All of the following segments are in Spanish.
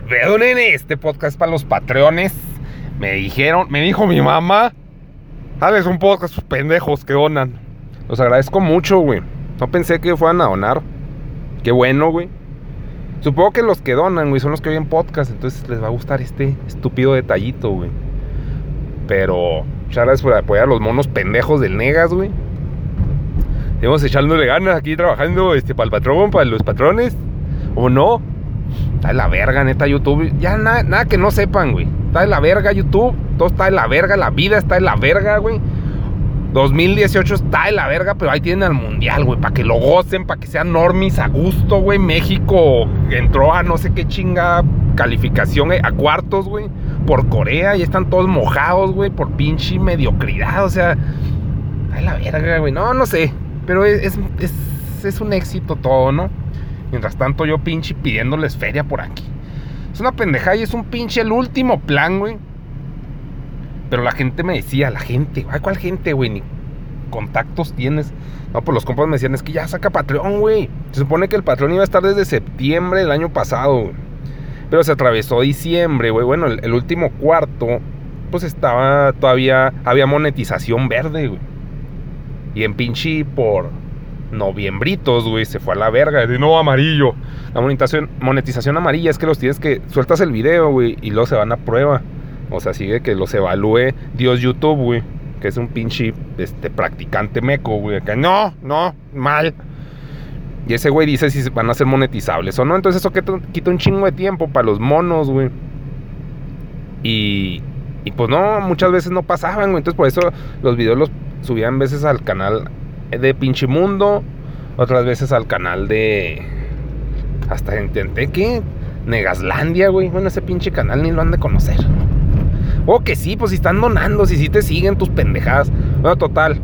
Perdonen, este podcast para los patreones. Me dijeron, me dijo mi mamá. Sabes, un podcast pendejos que donan. Los agradezco mucho, güey. No pensé que fueran a donar. Qué bueno, güey. Supongo que los que donan, güey, son los que oyen podcast. Entonces les va a gustar este estúpido detallito, güey. Pero, muchas gracias por apoyar a los monos pendejos del Negas, güey. Estamos echándole ganas aquí trabajando este, para el patrón, para los patrones. ¿O no? Está de la verga, neta, YouTube. Ya nada, nada que no sepan, güey. Está de la verga YouTube. Todo está de la verga. La vida está de la verga, güey. 2018 está de la verga, pero ahí tienen al mundial, güey. Para que lo gocen, para que sean normis a gusto, güey. México entró a no sé qué chinga calificación eh, a cuartos, güey. Por Corea y están todos mojados, güey. Por pinche mediocridad, o sea. Está de la verga, güey. No, no sé. Pero es, es, es un éxito todo, ¿no? Mientras tanto, yo pinche pidiéndoles feria por aquí. Es una pendejada y es un pinche el último plan, güey. Pero la gente me decía, la gente, ay, ¿cuál gente, güey? Ni contactos tienes. No, pues los compas me decían, es que ya saca Patreon, güey. Se supone que el Patreon iba a estar desde septiembre del año pasado, güey. Pero se atravesó diciembre, güey. Bueno, el, el, último cuarto, pues estaba todavía, había monetización verde, güey. Y en pinche por noviembritos, güey, se fue a la verga. De nuevo amarillo. La monetización, monetización amarilla es que los tienes que. Sueltas el video, güey, y luego se van a prueba. O sea, sigue que los evalúe Dios YouTube, güey. Que es un pinche este, practicante meco, güey. Acá, no, no, mal. Y ese güey dice si van a ser monetizables o no. Entonces eso quita un chingo de tiempo para los monos, güey. Y, y pues no, muchas veces no pasaban, güey. Entonces por eso los videos los subían veces al canal de Pinche Mundo, otras veces al canal de. Hasta intenté que. Negaslandia, güey. Bueno, ese pinche canal ni lo han de conocer. O que sí, pues si están donando, si sí te siguen tus pendejadas. Bueno, total.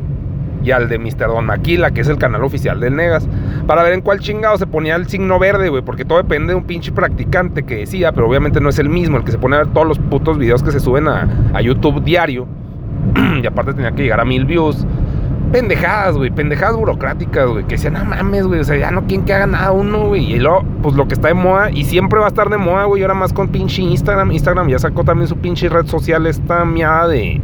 Y al de Mr. Don Maquila, que es el canal oficial del Negas. Para ver en cuál chingado se ponía el signo verde, güey. Porque todo depende de un pinche practicante que decía. Pero obviamente no es el mismo, el que se pone a ver todos los putos videos que se suben a, a YouTube diario. y aparte tenía que llegar a mil views pendejadas, güey, pendejadas burocráticas, güey, que decían, no mames, güey, o sea, ya no quieren que haga nada uno, güey. Y luego, pues lo que está de moda, y siempre va a estar de moda, güey, ahora más con pinche Instagram. Instagram ya sacó también su pinche red social, esta miada de.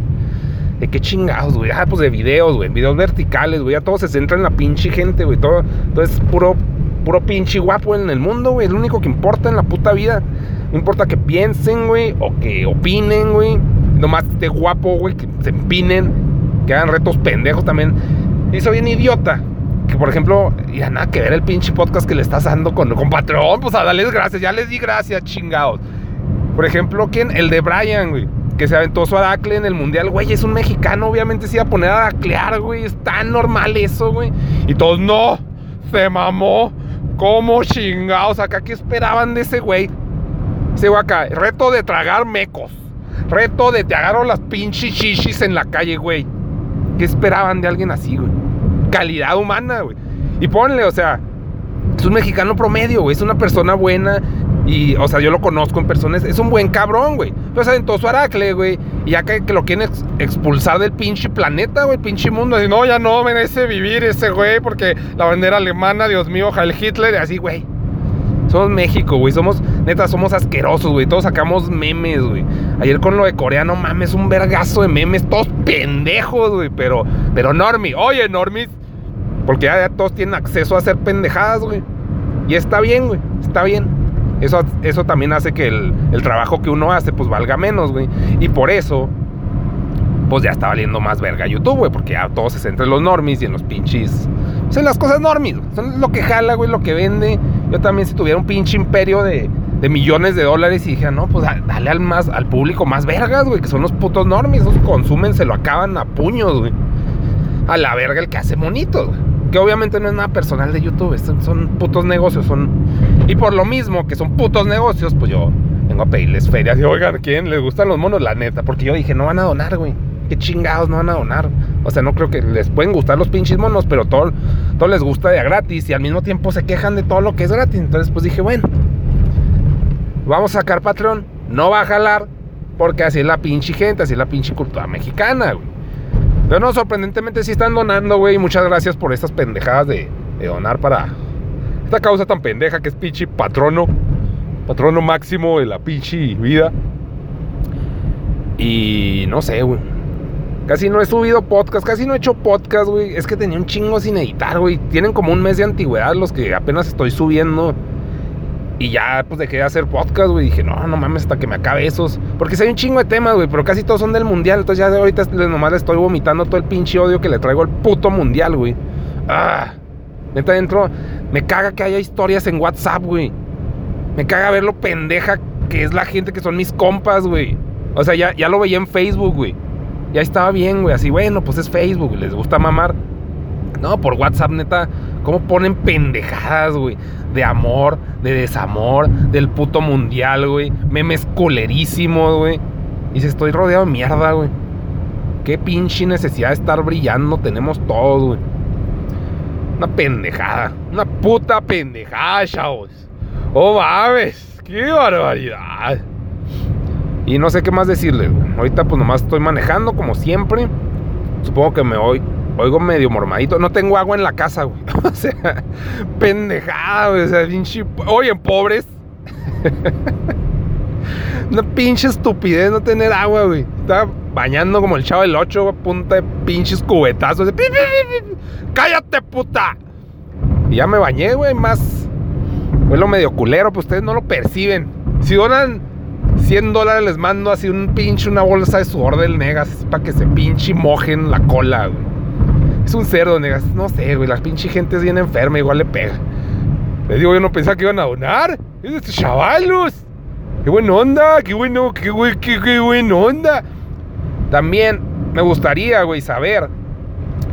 ¿De qué chingados, güey? Ah, pues de videos, güey, videos verticales, güey, ya todo se centra en la pinche gente, güey, todo, todo es puro, puro pinche guapo en el mundo, güey, es lo único que importa en la puta vida. No importa que piensen, güey, o que opinen, güey, nomás esté guapo, güey, que se empinen que hagan retos pendejos también. Y soy bien idiota. Que por ejemplo, ya nada que ver el pinche podcast que le estás dando con, con Patrón. Pues a darles gracias. Ya les di gracias, chingados. Por ejemplo, ¿quién? El de Brian, güey. Que se aventó su adacle en el mundial, güey. Es un mexicano, obviamente se iba a poner a adaclear, güey. Es tan normal eso, güey. Y todos, no, se mamó. ¿Cómo chingados? Acá, ¿qué esperaban de ese güey? Ese güey acá, reto de tragar mecos. Reto de te agarro las pinches chichis en la calle, güey. ¿Qué esperaban de alguien así, güey? Calidad humana, güey. Y ponle, o sea, es un mexicano promedio, güey. Es una persona buena. Y, o sea, yo lo conozco en personas. Es un buen cabrón, güey. Pero se aventó su aracle, güey. Y ya que, lo quieren ex expulsar del pinche planeta, güey, pinche mundo. No, ya no merece vivir ese güey. Porque la bandera alemana, Dios mío, Heil Hitler. Y así, güey. Somos México, güey. Somos, neta, somos asquerosos, güey. Todos sacamos memes, güey. Ayer con lo de Corea, no mames, un vergazo de memes. Todos pendejos, güey. Pero, pero Normi, oye, Normis. Porque ya, todos tienen acceso a hacer pendejadas, güey. Y está bien, güey. Está bien. Eso, eso también hace que el, trabajo que uno hace, pues valga menos, güey. Y por eso, pues ya está valiendo más verga YouTube, güey. Porque ya todo se centra en los normis y en los pinches. Pues en las cosas normis. Son lo que jala, güey, lo que vende. Yo también si tuviera un pinche imperio de, de millones de dólares y dije, no, pues dale al, más, al público más vergas, güey, que son los putos normis, esos consumen, se lo acaban a puños, güey. A la verga el que hace monitos, güey. Que obviamente no es nada personal de YouTube, son, son putos negocios, son... Y por lo mismo que son putos negocios, pues yo vengo a pedirles ferias y oigan, ¿quién les gustan los monos? La neta, porque yo dije, no van a donar, güey. Qué chingados no van a donar. O sea, no creo que les pueden gustar los pinches monos, pero todo, todo les gusta de gratis y al mismo tiempo se quejan de todo lo que es gratis. Entonces, pues dije, bueno, vamos a sacar Patreon. No va a jalar porque así es la pinche gente, así es la pinche cultura mexicana, güey. Pero no, sorprendentemente sí están donando, güey. Muchas gracias por estas pendejadas de, de donar para esta causa tan pendeja que es pinche patrono. patrono máximo de la pinche vida. Y no sé, güey. Casi no he subido podcast, casi no he hecho podcast, güey. Es que tenía un chingo sin editar, güey. Tienen como un mes de antigüedad los que apenas estoy subiendo. Y ya, pues dejé de hacer podcast, güey. Dije, no, no mames, hasta que me acabe esos. Porque si hay un chingo de temas, güey. Pero casi todos son del mundial. Entonces ya ahorita nomás le estoy vomitando todo el pinche odio que le traigo al puto mundial, güey. Ah. Neta, dentro. Me caga que haya historias en WhatsApp, güey. Me caga ver lo pendeja que es la gente que son mis compas, güey. O sea, ya, ya lo veía en Facebook, güey ya estaba bien, güey. Así, bueno, pues es Facebook, les gusta mamar. No, por WhatsApp, neta, ¿cómo ponen pendejadas, güey? De amor, de desamor, del puto mundial, güey. Memes colerísimos, güey. Y si estoy rodeado de mierda, güey. Qué pinche necesidad de estar brillando tenemos todos, güey. Una pendejada. Una puta pendejada, chavos. Oh, mames. Qué barbaridad. Y no sé qué más decirles. Ahorita pues nomás estoy manejando como siempre. Supongo que me oigo medio mormadito. No tengo agua en la casa, güey. O sea, pendejada, güey. O sea, pinche... Oye, pobres. Una pinche estupidez no tener agua, güey. Estaba bañando como el chavo del 8, a punta de pinches cubetazos. ¡Cállate, puta! Y ya me bañé, güey. Más. Fue lo medio culero, pues ustedes no lo perciben. Si donan 100 dólares les mando así un pinche, una bolsa de sudor del Negas para que se pinche mojen la cola. Es un cerdo, Negas. No sé, güey. La pinche gente es bien enferma, igual le pega. Les digo, yo no pensaba que iban a donar. Es de estos chavalos. Qué buena onda, qué bueno, qué, qué, qué buena onda. También me gustaría, güey, saber.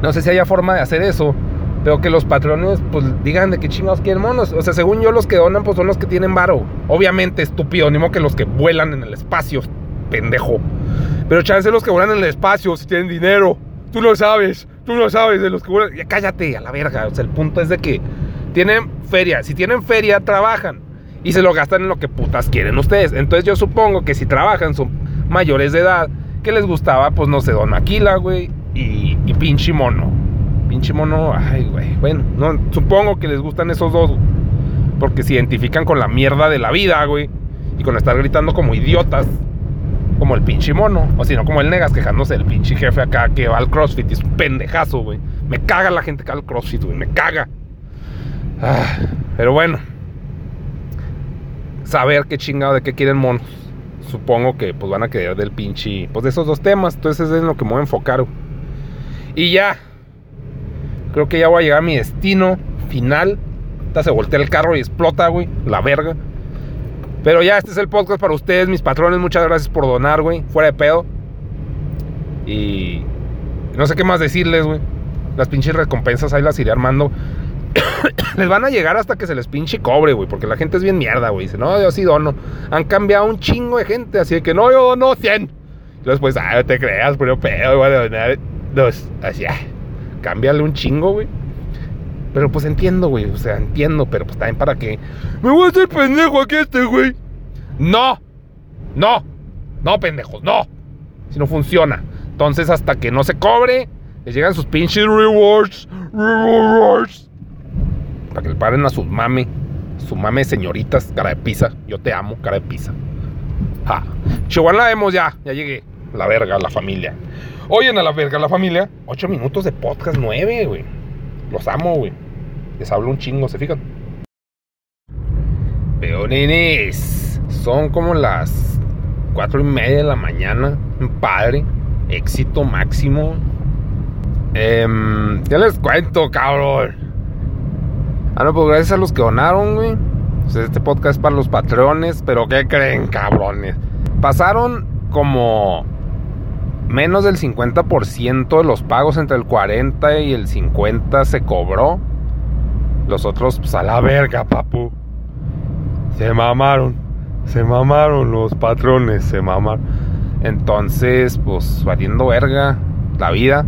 No sé si haya forma de hacer eso pero que los patrones, pues digan de qué chingados quieren monos. O sea, según yo, los que donan, pues son los que tienen varo. Obviamente, estúpido, ni modo que los que vuelan en el espacio, pendejo. Pero chance los que vuelan en el espacio, si tienen dinero. Tú no sabes, tú no sabes de los que vuelan. Ya cállate a la verga. O sea, el punto es de que tienen feria. Si tienen feria, trabajan. Y se lo gastan en lo que putas quieren ustedes. Entonces yo supongo que si trabajan, son mayores de edad, que les gustaba, pues no sé, Don Aquila, güey, y, y pinche mono. Pinche mono, ay, güey. Bueno, no, supongo que les gustan esos dos, Porque se identifican con la mierda de la vida, güey. Y con estar gritando como idiotas. Como el pinche mono. O si no, como el negas quejándose del pinche jefe acá que va al CrossFit y es un pendejazo, güey. Me caga la gente que va al CrossFit, güey. Me caga. Ah, pero bueno. Saber qué chingado de qué quieren monos. Supongo que pues van a querer del pinche. Pues de esos dos temas. Entonces es en lo que me voy a enfocar. Y ya. Creo que ya voy a llegar a mi destino final. Ahorita se voltea el carro y explota, güey. La verga. Pero ya, este es el podcast para ustedes, mis patrones. Muchas gracias por donar, güey. Fuera de pedo. Y no sé qué más decirles, güey. Las pinches recompensas ahí las iré armando. les van a llegar hasta que se les pinche cobre, güey. Porque la gente es bien mierda, güey. Dice, no, yo sí dono. Han cambiado un chingo de gente. Así de que no, yo dono 100. Y después, ah, no te creas, pero pedo, voy a donar dos. Así, ah cámbiale un chingo, güey. Pero pues entiendo, güey. O sea, entiendo, pero pues también para que. Me voy a hacer pendejo aquí este, güey. No. No. No, pendejos, no. Si no funciona. Entonces, hasta que no se cobre, les llegan sus pinches rewards. Rewards. Para que le paren a su mame. Su mame, señoritas, cara de pizza. Yo te amo, cara de pizza. Ja. Chihuahua la vemos ya. Ya llegué. La verga, la familia. Oyen a la verga la familia. Ocho minutos de podcast, nueve, güey. Los amo, güey. Les hablo un chingo, ¿se fijan? Veo, nenes. Son como las cuatro y media de la mañana. Padre. Éxito máximo. Eh, ya les cuento, cabrón. Ah, no, pues gracias a los que donaron, güey. este podcast es para los patrones. Pero ¿qué creen, cabrones? Pasaron como menos del 50% de los pagos entre el 40 y el 50 se cobró. Los otros, pues a la verga, papu. Se mamaron. Se mamaron los patrones, se mamaron. Entonces, pues valiendo verga la vida.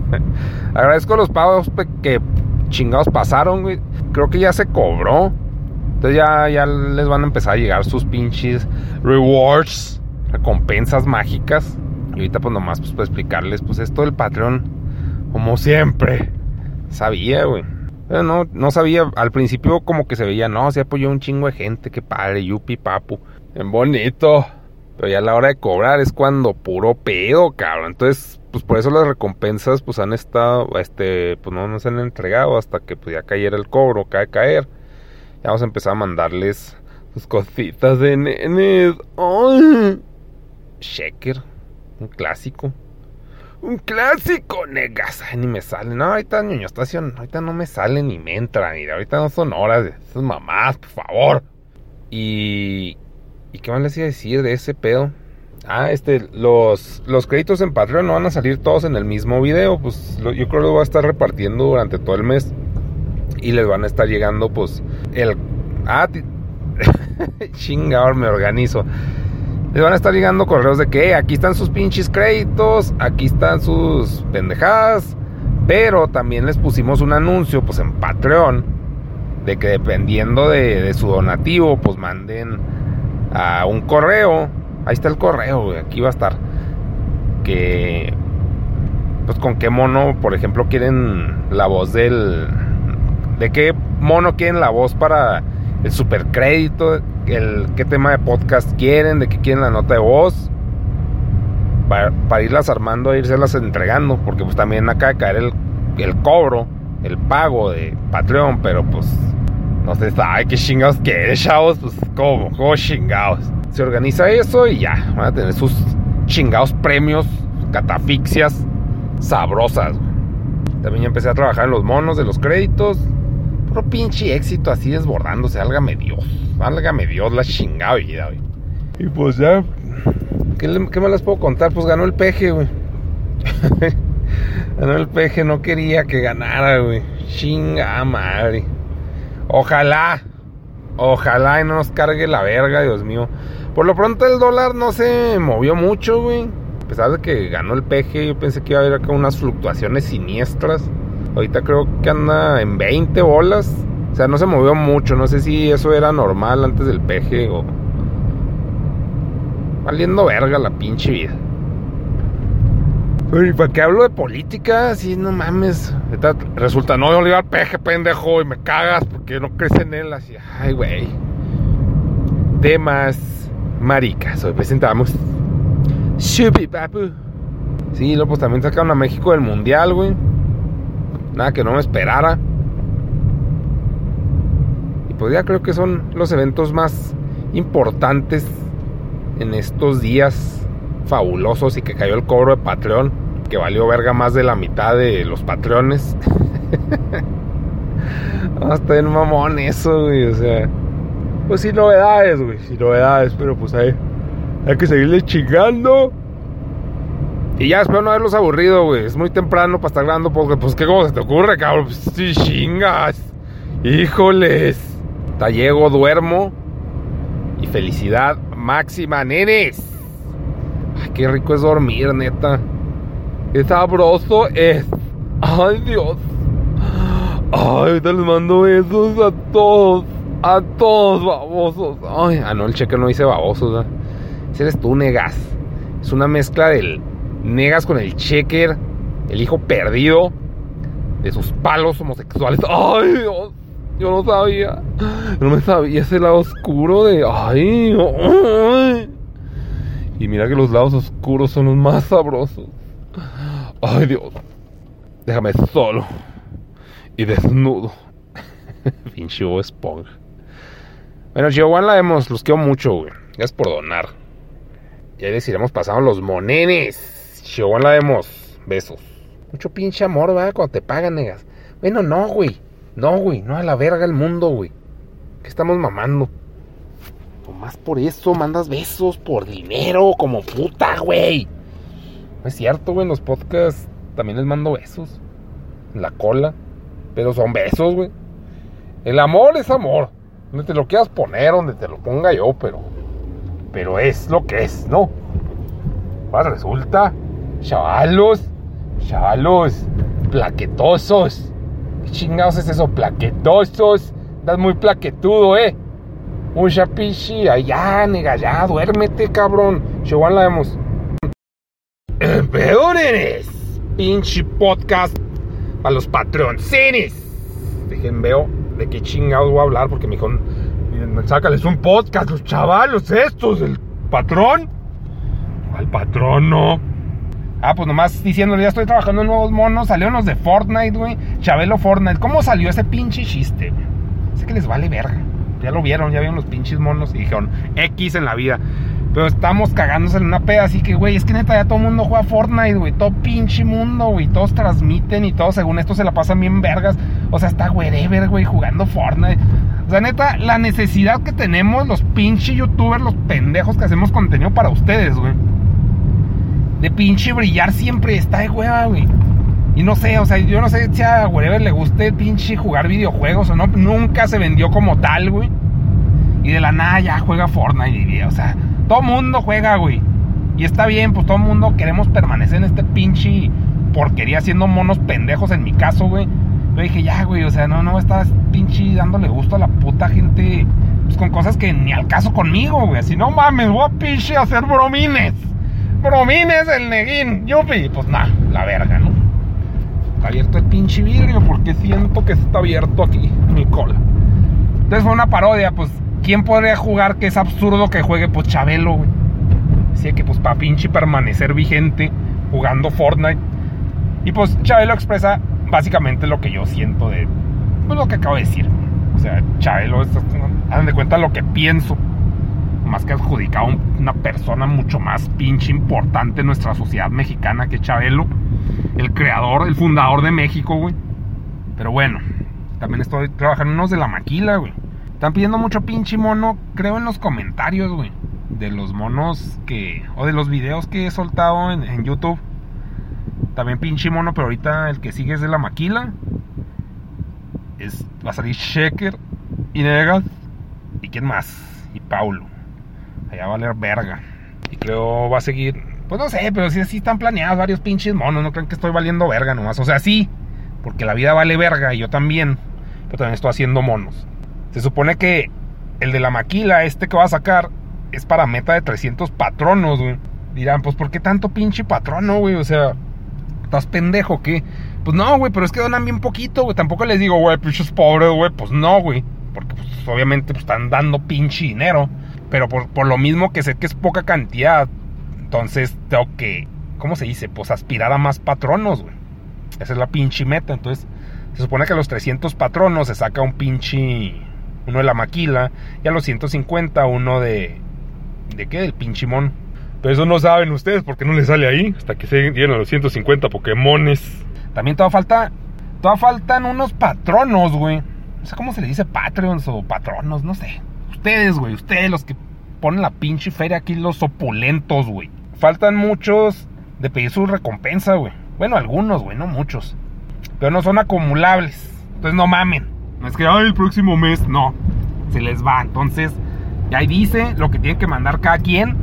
Agradezco los pagos que chingados pasaron, güey. Creo que ya se cobró. Entonces ya, ya les van a empezar a llegar sus pinches rewards, recompensas mágicas. Y ahorita pues nomás pues para explicarles pues esto del Patreon, como siempre, sabía, güey. No, no sabía, al principio como que se veía, no, se apoyó un chingo de gente, qué padre, yupi papu, en bonito. Pero ya a la hora de cobrar es cuando puro pedo, cabrón. Entonces, pues por eso las recompensas pues han estado, este, pues no nos han entregado hasta que pues ya cayera el cobro, cae caer. Ya vamos a empezar a mandarles sus cositas de nenes. ¡Ay! Shaker, un clásico. Un clásico, negas. Ay, ni me sale. No, ahorita ñoño estación. Ahorita no me sale ni me entra. Ni ahorita no son horas de esas mamás, por favor. Y. ¿Y qué más les iba a decir de ese pedo? Ah, este, los, los créditos en Patreon no van a salir todos en el mismo video. Pues yo creo que lo voy a estar repartiendo durante todo el mes. Y les van a estar llegando, pues, el. Ah, chingador, me organizo les van a estar llegando correos de que aquí están sus pinches créditos, aquí están sus pendejadas, pero también les pusimos un anuncio pues en Patreon de que dependiendo de, su donativo pues manden a un correo, ahí está el correo, aquí va a estar, que pues con qué mono, por ejemplo, quieren la voz del... ¿De qué mono quieren la voz para el supercrédito? El, qué tema de podcast quieren, de qué quieren la nota de voz. Para, irlas armando e irselas entregando. Porque pues también de caer el, el cobro, el pago de Patreon. Pero pues no sé, ay, qué chingados que chavos. Pues como, como chingados. Se organiza eso y ya. Van a tener sus chingados premios, catafixias sabrosas. También ya empecé a trabajar en los monos de los créditos. Pinche éxito así desbordándose. Álgame Dios. Válgame Dios la chingada vida, güey. Y pues ya. ¿Qué, me las puedo contar? Pues ganó el peje, güey. ganó el peje, no quería que ganara, güey. Chinga madre. Ojalá. Ojalá y no nos cargue la verga, Dios mío. Por lo pronto el dólar no se movió mucho, güey. A pesar de que ganó el peje, yo pensé que iba a haber acá unas fluctuaciones siniestras. Ahorita creo que anda en 20 bolas. O sea, no se movió mucho. No sé si eso era normal antes del peje o. Valiendo verga la pinche vida. ¿y para qué hablo de política? Si no mames. Resulta, no, yo le al peje, pendejo, y me cagas porque no crees en él. Así, ay, güey. Temas maricas. Hoy presentamos. Shubi papu. Sí, luego pues también sacaron a México del mundial, güey. Nada que no me esperara pues ya creo que son los eventos más importantes en estos días fabulosos y que cayó el cobro de Patreon, que valió verga más de la mitad de los Patreones. Hasta en mamón eso, güey, o sea. Pues sin novedades, güey, sin novedades, pero pues ahí hay que seguirle chingando. Y ya espero no haberlos aburrido, güey. Es muy temprano para estar grabando porque, pues, ¿qué cosa se te ocurre, cabrón? Pues, sí, chingas. Híjoles. Tallego, duermo. Y felicidad máxima, nenes. Ay, qué rico es dormir, neta. Qué sabroso es. Ay, Dios. Ay, te les mando besos a todos. A todos, babosos. Ay, ah, no, el cheque no dice babosos. ¿eh? Ese eres tú, negas. Es una mezcla del negas con el checker, el hijo perdido de sus palos homosexuales. Ay, Dios. Yo no sabía. No me sabía ese lado oscuro de. Ay, Y mira que los lados oscuros son los más sabrosos. Ay, Dios. Déjame solo. Y desnudo. Pinche esponja. Bueno, Giovanna la hemos. Los quiero mucho, güey. Gracias por donar. Ya les iremos pasando los monenes. Giovanna la hemos. Besos. Mucho pinche amor, ¿verdad? Cuando te pagan, negas. Bueno, no, güey. No, güey, no a la verga el mundo, güey. ¿Qué estamos mamando? Más por eso mandas besos, por dinero, como puta, güey. No es cierto, güey, en los podcasts también les mando besos. En la cola. Pero son besos, güey. El amor es amor. Donde te lo quieras poner, donde te lo ponga yo, pero. Pero es lo que es, ¿no? Resulta, chavalos, chavalos, plaquetosos ¿Qué chingados es eso? Plaquetosos. Estás muy plaquetudo, eh. Mucha pichi. Ya, nega, ya, duérmete, cabrón. Chihuahua la vemos. Peores. Pinche podcast para los patroncines. dejen, veo de qué chingados voy a hablar, porque me dijo, sácales un podcast, los chavalos estos, el patrón. Al patrón, no. Ah, pues nomás diciéndole, ya estoy trabajando en nuevos monos, salieron los de Fortnite, güey. Chabelo Fortnite, ¿cómo salió ese pinche chiste? Sé que les vale verga. Ya lo vieron, ya vieron los pinches monos y dijeron, X en la vida. Pero estamos cagándose en una peda, así que, güey, es que neta ya todo el mundo juega Fortnite, güey. Todo pinche mundo, güey. Todos transmiten y todos, según esto, se la pasan bien vergas. O sea, está wherever, güey, jugando Fortnite. O sea, neta, la necesidad que tenemos los pinche youtubers, los pendejos que hacemos contenido para ustedes, güey. De pinche brillar siempre está de hueva, güey. Y no sé, o sea, yo no sé si a wherever le guste pinche jugar videojuegos o no. Nunca se vendió como tal, güey. Y de la nada ya juega Fortnite, o sea todo mundo juega, güey. Y está bien, pues todo mundo queremos permanecer en este pinche porquería haciendo monos pendejos en mi caso, güey. Yo dije, ya, güey, o sea, no, no estás pinche dándole gusto a la puta gente pues, con cosas que ni al caso conmigo, güey. Si no mames, voy a pinche hacer bromines. Bromines el neguín, yupi. Pues nada, la verga, ¿no? Está abierto el pinche vidrio porque siento que está abierto aquí mi cola. Entonces fue una parodia, pues ¿quién podría jugar que es absurdo que juegue pues Chabelo, güey? Así que pues para pinche permanecer vigente jugando Fortnite. Y pues Chabelo expresa básicamente lo que yo siento de pues, lo que acabo de decir. O sea, Chabelo, hagan de cuenta lo que pienso. Más que adjudicado una persona mucho más pinche importante en nuestra sociedad mexicana que Chabelo. El creador, el fundador de México, güey. Pero bueno, también estoy trabajando en unos de la maquila, güey. Están pidiendo mucho pinche mono, creo en los comentarios, güey. De los monos que. O de los videos que he soltado en, YouTube. También pinche mono, pero ahorita el que sigue es de la maquila. Es, va a salir Shaker y Negas. ¿Y quién más? Y Paulo. Va a valer verga. Y creo va a seguir. Pues no sé, pero sí, sí están planeados varios pinches monos. No crean que estoy valiendo verga nomás. O sea, sí. Porque la vida vale verga y yo también. Pero también estoy haciendo monos. Se supone que el de la maquila, este que va a sacar, es para meta de 300 patronos, güey. Dirán, pues ¿por qué tanto pinche patrono, güey? O sea, ¿estás pendejo qué? Pues no, güey, pero es que donan bien poquito, güey. Tampoco les digo, güey, pinches pobres, güey. Pues no, güey. Porque pues, obviamente pues, están dando pinche dinero. Pero por, por lo mismo que sé que es poca cantidad, entonces tengo que, ¿cómo se dice? Pues aspirar a más patronos, güey. Esa es la pinche meta. Entonces, se supone que a los 300 patronos se saca un pinche uno de la maquila, y a los 150 uno de... ¿De qué? Del pinchimón. Pero eso no saben ustedes porque no les sale ahí, hasta que se llenan los 150 Pokémones. También todavía falta... Todavía faltan unos patronos, güey. No sé cómo se le dice Patreons o patronos, no sé. Ustedes, güey, ustedes los que ponen la pinche feria aquí, los opulentos, güey. Faltan muchos de pedir su recompensa, güey. Bueno, algunos, güey, no muchos. Pero no son acumulables. Entonces no mamen. No es que, ay, el próximo mes, no. Se les va. Entonces, ya ahí dice lo que tienen que mandar cada quien,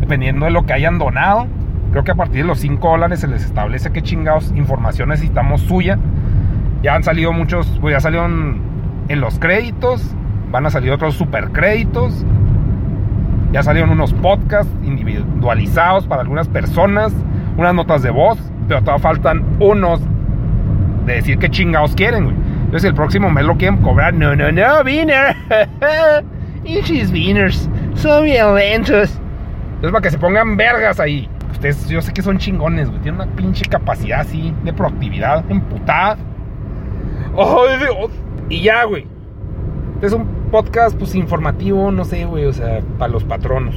dependiendo de lo que hayan donado. Creo que a partir de los 5 dólares se les establece qué chingados información necesitamos suya. Ya han salido muchos, pues ya salieron en los créditos, van a salir otros super créditos. Ya salieron unos podcasts individualizados para algunas personas, unas notas de voz, pero todavía faltan unos de decir qué chingados quieren, güey. Entonces el próximo mes lo quieren cobrar. No, no, no, Wiener. Inchis Wieners. Son violentos. Entonces para que se pongan vergas ahí. Ustedes, yo sé que son chingones, güey. Tienen una pinche capacidad así de proactividad, emputada. ¡Ay, Dios! Y ya, güey. Este es un podcast, pues, informativo, no sé, güey. O sea, para los patronos.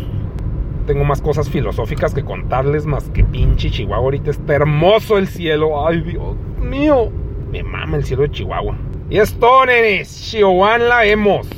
Tengo más cosas filosóficas que contarles, más que pinche Chihuahua. Ahorita está hermoso el cielo. ¡Ay, Dios mío! Me mama el cielo de Chihuahua. Y esto, nenes, Chihuahua la hemos.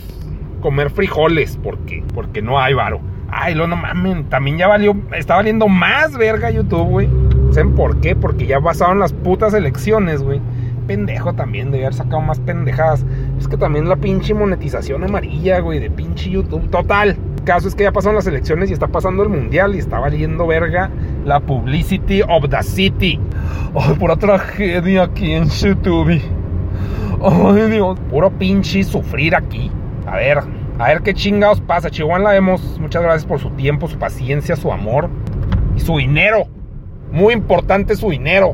Comer frijoles, ¿por qué? Porque no hay varo. Ay, lo no mamen, también ya valió, está valiendo más verga YouTube, güey. ¿Saben por qué? Porque ya pasaron las putas elecciones, güey. Pendejo también, de haber sacado más pendejadas. Es que también la pinche monetización amarilla, güey, de pinche YouTube. Total. Caso es que ya pasaron las elecciones y está pasando el mundial y está valiendo verga la publicity of the city. Ay, pura tragedia aquí en YouTube. Ay, Dios. Puro pinche sufrir aquí. A ver, a ver qué chingados pasa. Chihuahua la vemos. Muchas gracias por su tiempo, su paciencia, su amor y su dinero. Muy importante su dinero.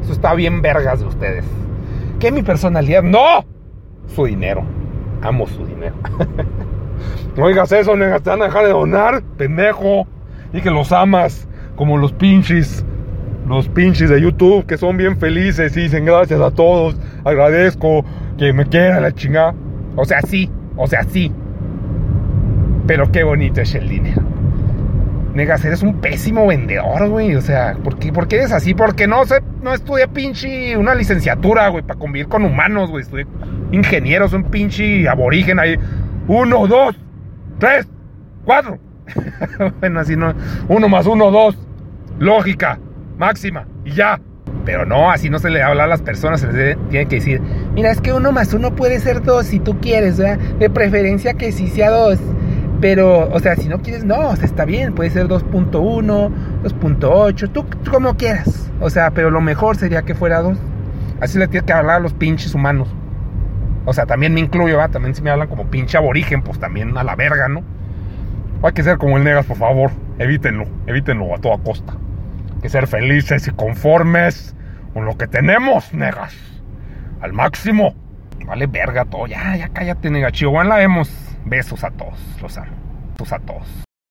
Eso está bien vergas de ustedes. ¿Qué mi personalidad? ¡No! Su dinero. Amo su dinero. no oigas eso, negas, te van a dejar de donar, pendejo. Y que los amas, como los pinches. Los pinches de YouTube que son bien felices y dicen gracias a todos, agradezco que me quieran la chingada. O sea, sí, o sea, sí. Pero qué bonito es el dinero. Negas, eres un pésimo vendedor, güey. O sea, ¿por qué, ¿por eres así? Porque no sé, no estudié pinche una licenciatura, güey, para convivir con humanos, güey. Ingenieros, un pinche aborigen ahí. Uno, dos, tres, cuatro. bueno, así no. Uno más uno, dos. Lógica, máxima, y ya. Pero no, así no se le habla a las personas, se les tiene que decir, mira, es que uno más uno puede ser dos si tú quieres. De preferencia que sí sea dos. Pero, o sea, si no quieres, no, o sea, está bien, puede ser 2.1, 2.8, tú, como quieras. O sea, pero lo mejor sería que fuera 2. Así le tienes que hablar a los pinches humanos. O sea, también me incluyo, ¿va? También si me hablan como pinche aborigen, pues también a la verga, ¿no? Hay que ser como el Negas, por favor. Evítenlo, evítenlo a toda costa. Hay que ser felices y conformes con lo que tenemos, Negas. Al máximo. Vale verga todo. Ya, ya cállate, nega. Chihuahua la vemos. Besos a todos. Los amo. Besos a todos.